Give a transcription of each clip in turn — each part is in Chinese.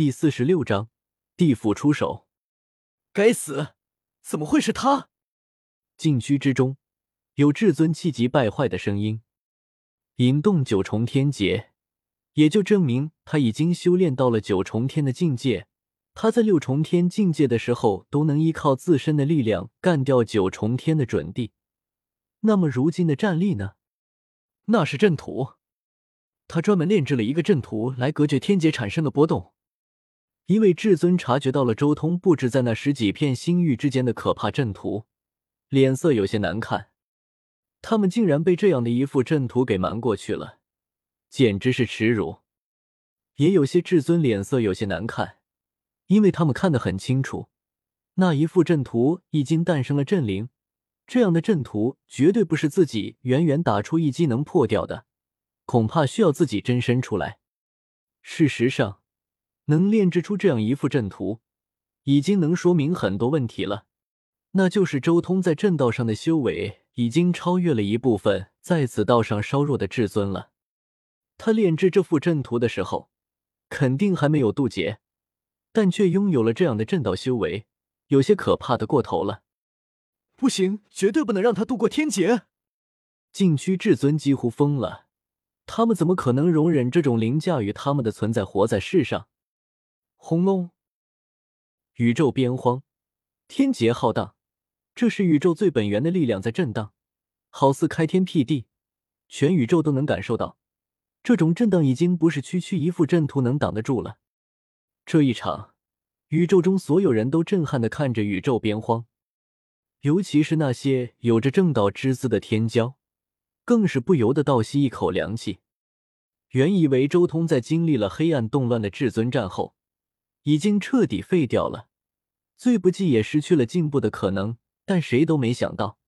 第四十六章地府出手。该死，怎么会是他？禁区之中有至尊气急败坏的声音。引动九重天劫，也就证明他已经修炼到了九重天的境界。他在六重天境界的时候，都能依靠自身的力量干掉九重天的准帝。那么如今的战力呢？那是阵图，他专门炼制了一个阵图来隔绝天劫产生的波动。一位至尊察觉到了周通布置在那十几片星域之间的可怕阵图，脸色有些难看。他们竟然被这样的一副阵图给瞒过去了，简直是耻辱。也有些至尊脸色有些难看，因为他们看得很清楚，那一副阵图已经诞生了阵灵。这样的阵图绝对不是自己远远打出一击能破掉的，恐怕需要自己真身出来。事实上。能炼制出这样一副阵图，已经能说明很多问题了。那就是周通在阵道上的修为已经超越了一部分在此道上稍弱的至尊了。他炼制这副阵图的时候，肯定还没有渡劫，但却拥有了这样的阵道修为，有些可怕的过头了。不行，绝对不能让他渡过天劫！禁区至尊几乎疯了，他们怎么可能容忍这种凌驾于他们的存在活在世上？轰隆！宇宙边荒，天劫浩荡，这是宇宙最本源的力量在震荡，好似开天辟地，全宇宙都能感受到。这种震荡已经不是区区一副阵图能挡得住了。这一场，宇宙中所有人都震撼的看着宇宙边荒，尤其是那些有着正道之姿的天骄，更是不由得倒吸一口凉气。原以为周通在经历了黑暗动乱的至尊战后，已经彻底废掉了，最不济也失去了进步的可能。但谁都没想到，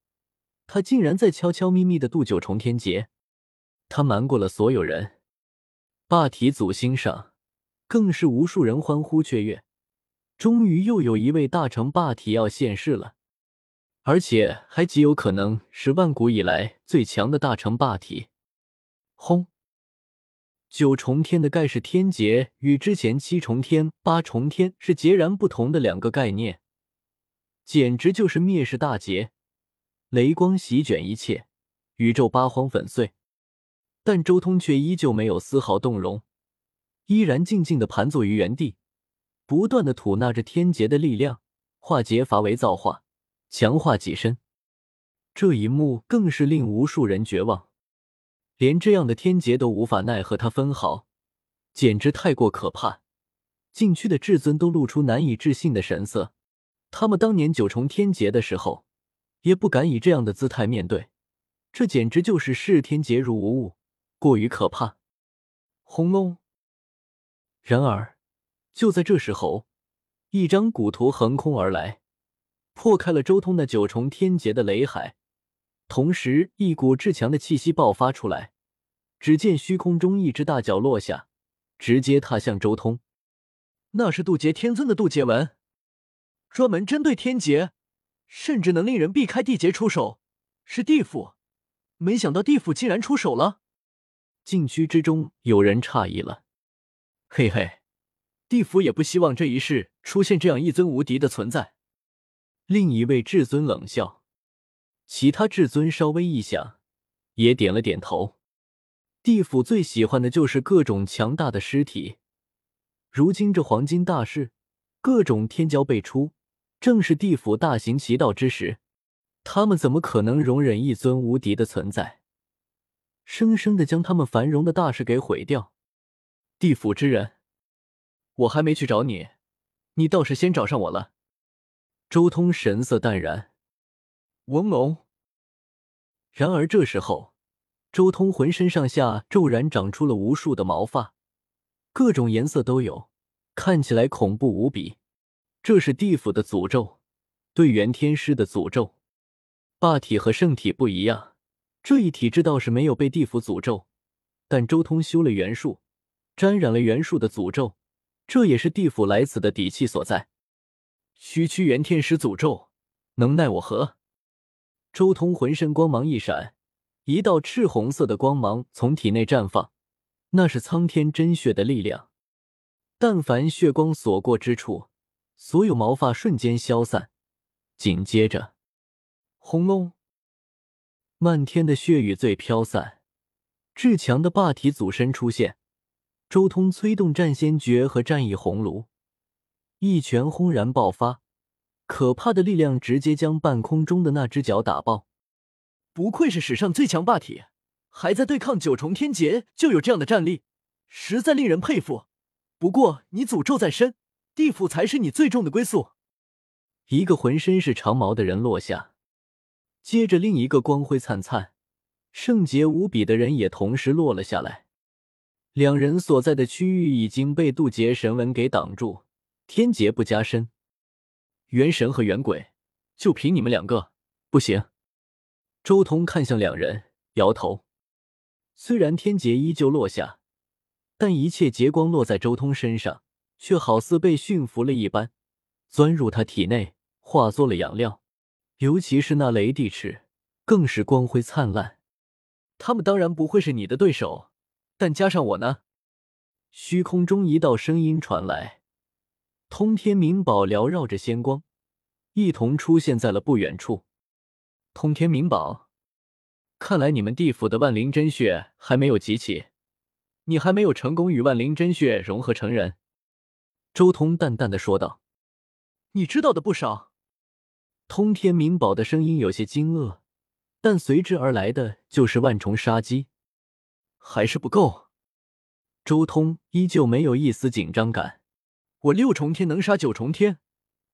他竟然在悄悄咪咪的渡九重天劫。他瞒过了所有人。霸体祖星上，更是无数人欢呼雀跃。终于又有一位大成霸体要现世了，而且还极有可能是万古以来最强的大成霸体。轰！九重天的盖世天劫与之前七重天、八重天是截然不同的两个概念，简直就是灭世大劫，雷光席卷一切，宇宙八荒粉碎。但周通却依旧没有丝毫动容，依然静静的盘坐于原地，不断的吐纳着天劫的力量，化劫伐为造化，强化己身。这一幕更是令无数人绝望。连这样的天劫都无法奈何他分毫，简直太过可怕。禁区的至尊都露出难以置信的神色。他们当年九重天劫的时候，也不敢以这样的姿态面对。这简直就是视天劫如无物，过于可怕。轰隆！然而，就在这时候，一张古图横空而来，破开了周通那九重天劫的雷海。同时，一股至强的气息爆发出来。只见虚空中一只大脚落下，直接踏向周通。那是渡劫天尊的渡劫纹，专门针对天劫，甚至能令人避开地劫出手。是地府，没想到地府竟然出手了。禁区之中有人诧异了。嘿嘿，地府也不希望这一世出现这样一尊无敌的存在。另一位至尊冷笑。其他至尊稍微一想，也点了点头。地府最喜欢的就是各种强大的尸体。如今这黄金大事，各种天骄辈出，正是地府大行其道之时。他们怎么可能容忍一尊无敌的存在，生生的将他们繁荣的大事给毁掉？地府之人，我还没去找你，你倒是先找上我了。周通神色淡然。文龙。然而这时候，周通浑身上下骤然长出了无数的毛发，各种颜色都有，看起来恐怖无比。这是地府的诅咒，对元天师的诅咒。霸体和圣体不一样，这一体质倒是没有被地府诅咒，但周通修了元术，沾染了元术的诅咒，这也是地府来此的底气所在。区区元天师诅咒，能奈我何？周通浑身光芒一闪，一道赤红色的光芒从体内绽放，那是苍天真血的力量。但凡血光所过之处，所有毛发瞬间消散。紧接着，轰隆，漫天的血雨最飘散，至强的霸体祖身出现。周通催动战仙诀和战意红炉，一拳轰然爆发，可怕的力量直接将半空中的那只脚打爆。不愧是史上最强霸体，还在对抗九重天劫就有这样的战力，实在令人佩服。不过你诅咒在身，地府才是你最终的归宿。一个浑身是长毛的人落下，接着另一个光辉灿灿、圣洁无比的人也同时落了下来。两人所在的区域已经被渡劫神纹给挡住，天劫不加深。元神和元鬼，就凭你们两个，不行。周通看向两人，摇头。虽然天劫依旧落下，但一切劫光落在周通身上，却好似被驯服了一般，钻入他体内，化作了养料。尤其是那雷帝翅，更是光辉灿烂。他们当然不会是你的对手。但加上我呢？虚空中一道声音传来，通天明宝缭绕着仙光，一同出现在了不远处。通天明宝，看来你们地府的万灵真血还没有集齐，你还没有成功与万灵真血融合成人。周通淡淡的说道：“你知道的不少。”通天明宝的声音有些惊愕，但随之而来的就是万重杀机。还是不够。周通依旧没有一丝紧张感。我六重天能杀九重天，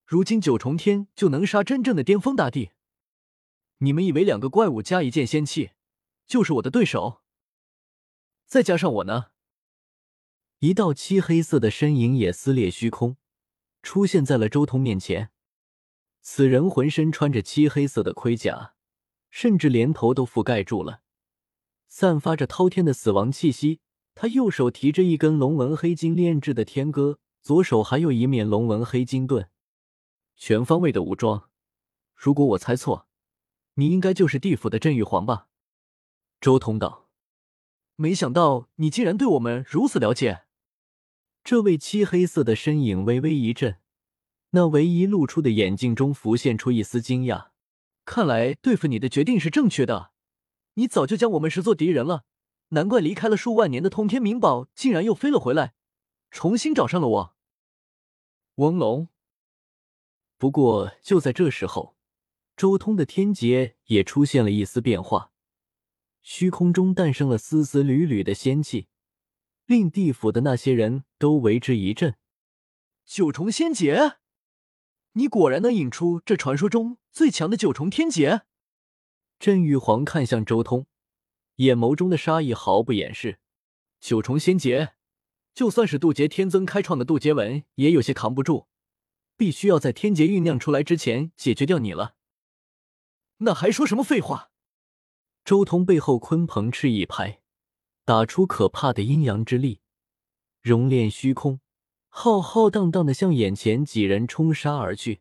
如今九重天就能杀真正的巅峰大帝。你们以为两个怪物加一件仙器就是我的对手？再加上我呢？一道漆黑色的身影也撕裂虚空，出现在了周通面前。此人浑身穿着漆黑色的盔甲，甚至连头都覆盖住了。散发着滔天的死亡气息，他右手提着一根龙纹黑金炼制的天戈，左手还有一面龙纹黑金盾，全方位的武装。如果我猜错，你应该就是地府的镇玉皇吧？周通道，没想到你竟然对我们如此了解。这位漆黑色的身影微微一震，那唯一露出的眼睛中浮现出一丝惊讶。看来对付你的决定是正确的。你早就将我们视作敌人了，难怪离开了数万年的通天明宝竟然又飞了回来，重新找上了我。翁龙。不过就在这时候，周通的天劫也出现了一丝变化，虚空中诞生了丝丝缕缕的仙气，令地府的那些人都为之一震。九重仙劫，你果然能引出这传说中最强的九重天劫。镇玉皇看向周通，眼眸中的杀意毫不掩饰。九重仙劫，就算是渡劫天尊开创的渡劫文，也有些扛不住。必须要在天劫酝酿出来之前解决掉你了。那还说什么废话？周通背后鲲鹏翅一拍，打出可怕的阴阳之力，熔炼虚空，浩浩荡荡的向眼前几人冲杀而去。